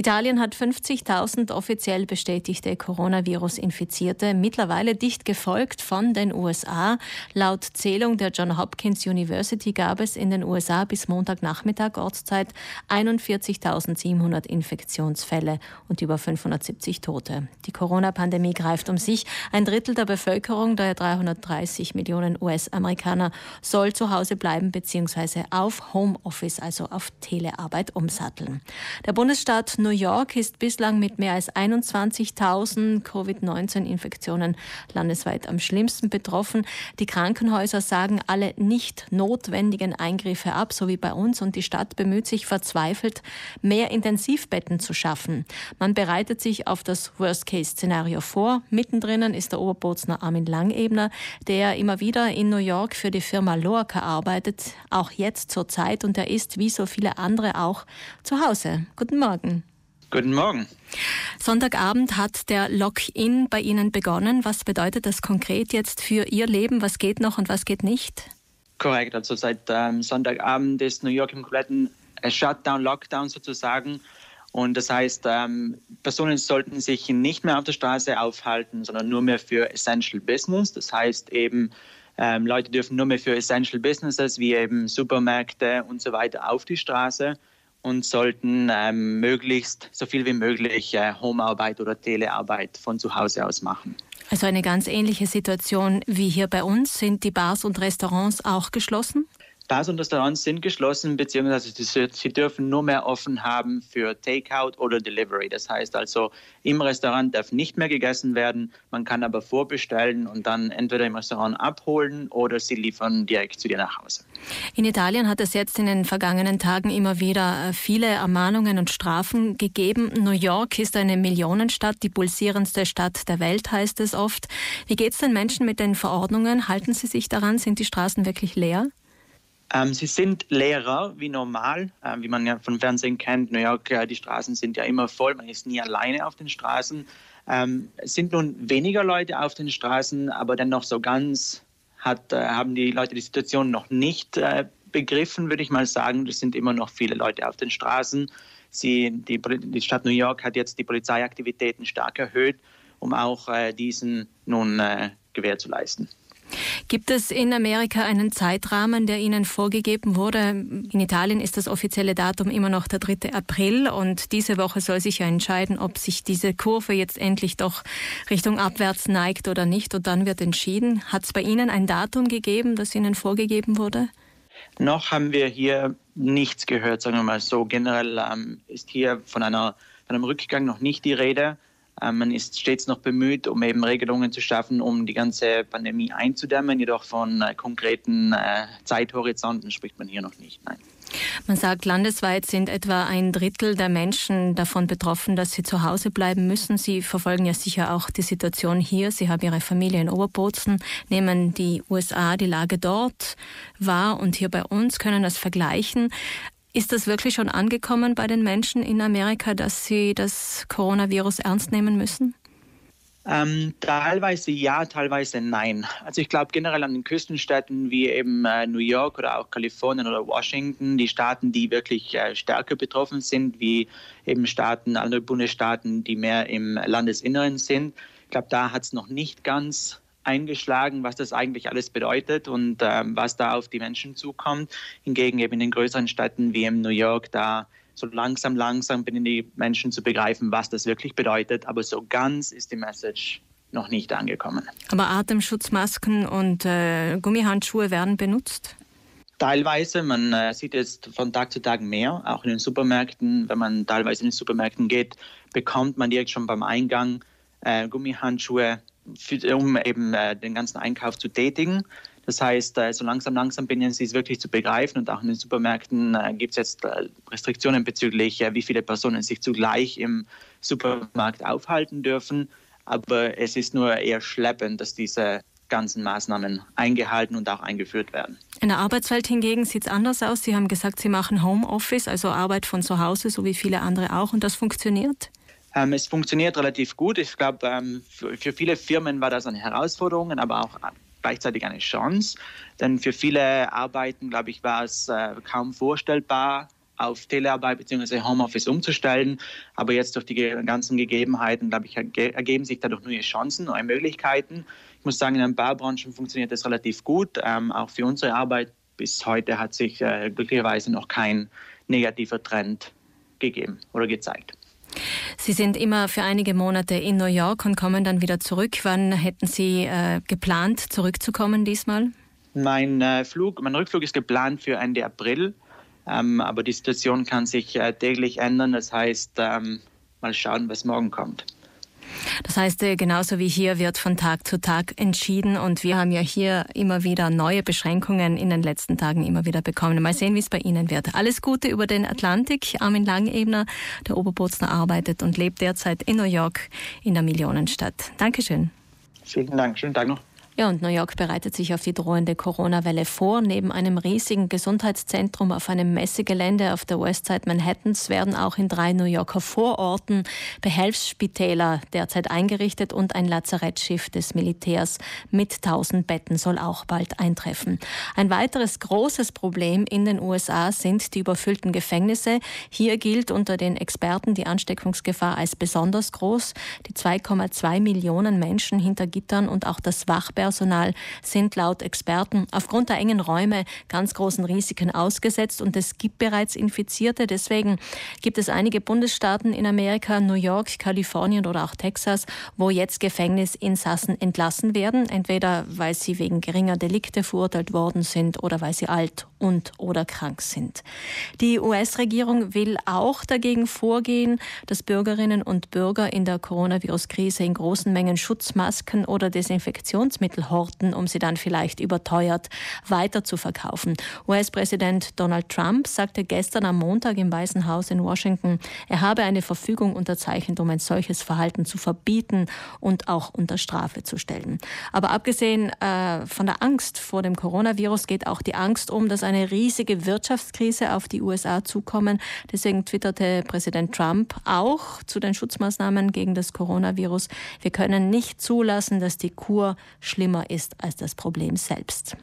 Italien hat 50.000 offiziell bestätigte Coronavirus-Infizierte, mittlerweile dicht gefolgt von den USA. Laut Zählung der John Hopkins University gab es in den USA bis Montagnachmittag Ortszeit 41.700 Infektionsfälle und über 570 Tote. Die Corona-Pandemie greift um sich. Ein Drittel der Bevölkerung, der 330 Millionen US-Amerikaner, soll zu Hause bleiben bzw. auf Homeoffice, also auf Telearbeit umsatteln. Der Bundesstaat New York ist bislang mit mehr als 21.000 Covid-19-Infektionen landesweit am schlimmsten betroffen. Die Krankenhäuser sagen alle nicht notwendigen Eingriffe ab, so wie bei uns, und die Stadt bemüht sich verzweifelt, mehr Intensivbetten zu schaffen. Man bereitet sich auf das Worst-Case-Szenario vor. Mittendrin ist der Oberbootsner Armin Langebner, der immer wieder in New York für die Firma Lorca arbeitet, auch jetzt zur Zeit, und er ist, wie so viele andere auch, zu Hause. Guten Morgen. Guten Morgen. Sonntagabend hat der Lock-in bei Ihnen begonnen. Was bedeutet das konkret jetzt für Ihr Leben? Was geht noch und was geht nicht? Korrekt. Also seit ähm, Sonntagabend ist New York im kompletten äh, Shutdown, Lockdown sozusagen. Und das heißt, ähm, Personen sollten sich nicht mehr auf der Straße aufhalten, sondern nur mehr für Essential Business. Das heißt eben, ähm, Leute dürfen nur mehr für Essential Businesses wie eben Supermärkte und so weiter auf die Straße und sollten ähm, möglichst so viel wie möglich äh, Homearbeit oder Telearbeit von zu Hause aus machen. Also eine ganz ähnliche Situation wie hier bei uns. Sind die Bars und Restaurants auch geschlossen? Bars und Restaurants sind geschlossen, beziehungsweise sie dürfen nur mehr offen haben für Takeout oder Delivery. Das heißt also, im Restaurant darf nicht mehr gegessen werden. Man kann aber vorbestellen und dann entweder im Restaurant abholen oder sie liefern direkt zu dir nach Hause. In Italien hat es jetzt in den vergangenen Tagen immer wieder äh, viele Ermahnungen und Strafen gegeben. New York ist eine Millionenstadt, die pulsierendste Stadt der Welt, heißt es oft. Wie geht es den Menschen mit den Verordnungen? Halten sie sich daran? Sind die Straßen wirklich leer? Ähm, sie sind leerer wie normal, äh, wie man ja vom Fernsehen kennt. New York, äh, die Straßen sind ja immer voll, man ist nie alleine auf den Straßen. Ähm, es sind nun weniger Leute auf den Straßen, aber dennoch so ganz hat, äh, haben die Leute die Situation noch nicht äh, begriffen, würde ich mal sagen. Es sind immer noch viele Leute auf den Straßen. Sie, die, die Stadt New York hat jetzt die Polizeiaktivitäten stark erhöht, um auch äh, diesen nun äh, Gewähr zu leisten. Gibt es in Amerika einen Zeitrahmen, der Ihnen vorgegeben wurde? In Italien ist das offizielle Datum immer noch der 3. April und diese Woche soll sich ja entscheiden, ob sich diese Kurve jetzt endlich doch Richtung abwärts neigt oder nicht und dann wird entschieden. Hat es bei Ihnen ein Datum gegeben, das Ihnen vorgegeben wurde? Noch haben wir hier nichts gehört, sagen wir mal so. Generell ähm, ist hier von, einer, von einem Rückgang noch nicht die Rede. Ähm, man ist stets noch bemüht, um eben Regelungen zu schaffen, um die ganze Pandemie einzudämmen. Jedoch von äh, konkreten äh, Zeithorizonten spricht man hier noch nicht. Nein. Man sagt, landesweit sind etwa ein Drittel der Menschen davon betroffen, dass sie zu Hause bleiben müssen. Sie verfolgen ja sicher auch die Situation hier. Sie haben Ihre Familie in Oberbozen, nehmen die USA die Lage dort wahr und hier bei uns, können das vergleichen. Ist das wirklich schon angekommen bei den Menschen in Amerika, dass sie das Coronavirus ernst nehmen müssen? Ähm, teilweise ja, teilweise nein. Also ich glaube generell an den Küstenstädten wie eben äh, New York oder auch Kalifornien oder Washington, die Staaten, die wirklich äh, stärker betroffen sind, wie eben Staaten, andere Bundesstaaten, die mehr im Landesinneren sind. Ich glaube, da hat es noch nicht ganz eingeschlagen, was das eigentlich alles bedeutet und ähm, was da auf die Menschen zukommt. Hingegen eben in den größeren Städten wie in New York, da so langsam, langsam beginnen die Menschen zu begreifen, was das wirklich bedeutet. Aber so ganz ist die Message noch nicht angekommen. Aber Atemschutzmasken und äh, Gummihandschuhe werden benutzt? Teilweise, man äh, sieht es von Tag zu Tag mehr, auch in den Supermärkten. Wenn man teilweise in den Supermärkten geht, bekommt man direkt schon beim Eingang äh, Gummihandschuhe um eben äh, den ganzen Einkauf zu tätigen. Das heißt, äh, so langsam, langsam beginnen sie es wirklich zu begreifen und auch in den Supermärkten äh, gibt es jetzt äh, Restriktionen bezüglich, äh, wie viele Personen sich zugleich im Supermarkt aufhalten dürfen. Aber es ist nur eher schleppend, dass diese ganzen Maßnahmen eingehalten und auch eingeführt werden. In der Arbeitswelt hingegen sieht es anders aus. Sie haben gesagt, Sie machen Homeoffice, also Arbeit von zu Hause, so wie viele andere auch, und das funktioniert? Ähm, es funktioniert relativ gut. Ich glaube, ähm, für, für, viele Firmen war das eine Herausforderung, aber auch gleichzeitig eine Chance. Denn für viele Arbeiten, glaube ich, war es äh, kaum vorstellbar, auf Telearbeit bzw. Homeoffice umzustellen. Aber jetzt durch die ganzen Gegebenheiten, glaube ich, ergeben sich dadurch neue Chancen, neue Möglichkeiten. Ich muss sagen, in den Baubranchen funktioniert das relativ gut. Ähm, auch für unsere Arbeit bis heute hat sich äh, glücklicherweise noch kein negativer Trend gegeben oder gezeigt. Sie sind immer für einige Monate in New York und kommen dann wieder zurück. Wann hätten Sie äh, geplant, zurückzukommen diesmal? Mein äh, Flug, mein Rückflug ist geplant für Ende April, ähm, aber die Situation kann sich äh, täglich ändern. Das heißt, ähm, mal schauen, was morgen kommt. Das heißt, äh, genauso wie hier wird von Tag zu Tag entschieden und wir haben ja hier immer wieder neue Beschränkungen in den letzten Tagen immer wieder bekommen. Mal sehen, wie es bei Ihnen wird. Alles Gute über den Atlantik. Armin Langebner, der Oberbotsner, arbeitet und lebt derzeit in New York in der Millionenstadt. Dankeschön. Vielen Dank. Schönen Tag noch. Ja, und New York bereitet sich auf die drohende Corona-Welle vor. Neben einem riesigen Gesundheitszentrum auf einem Messegelände auf der Westside Manhattans werden auch in drei New Yorker Vororten Behelfsspitäler derzeit eingerichtet und ein Lazarettschiff des Militärs mit 1000 Betten soll auch bald eintreffen. Ein weiteres großes Problem in den USA sind die überfüllten Gefängnisse. Hier gilt unter den Experten die Ansteckungsgefahr als besonders groß. Die 2,2 Millionen Menschen hinter Gittern und auch das Wachbär Pflegepersonal sind laut Experten aufgrund der engen Räume ganz großen Risiken ausgesetzt und es gibt bereits Infizierte. Deswegen gibt es einige Bundesstaaten in Amerika, New York, Kalifornien oder auch Texas, wo jetzt Gefängnisinsassen entlassen werden, entweder weil sie wegen geringer Delikte verurteilt worden sind oder weil sie alt und oder krank sind. Die US-Regierung will auch dagegen vorgehen, dass Bürgerinnen und Bürger in der Coronavirus-Krise in großen Mengen Schutzmasken oder Desinfektionsmittel Lebensmittel horten, um sie dann vielleicht überteuert weiterzuverkaufen. US-Präsident Donald Trump sagte gestern am Montag im Weißen Haus in Washington, er habe eine Verfügung unterzeichnet, um ein solches Verhalten zu verbieten und auch unter Strafe zu stellen. Aber abgesehen äh, von der Angst vor dem Coronavirus geht auch die Angst um, dass eine riesige Wirtschaftskrise auf die USA zukommen. Deswegen twitterte Präsident Trump auch zu den Schutzmaßnahmen gegen das Coronavirus. Wir können nicht zulassen, dass die Kur schlimmer ist als das Problem selbst.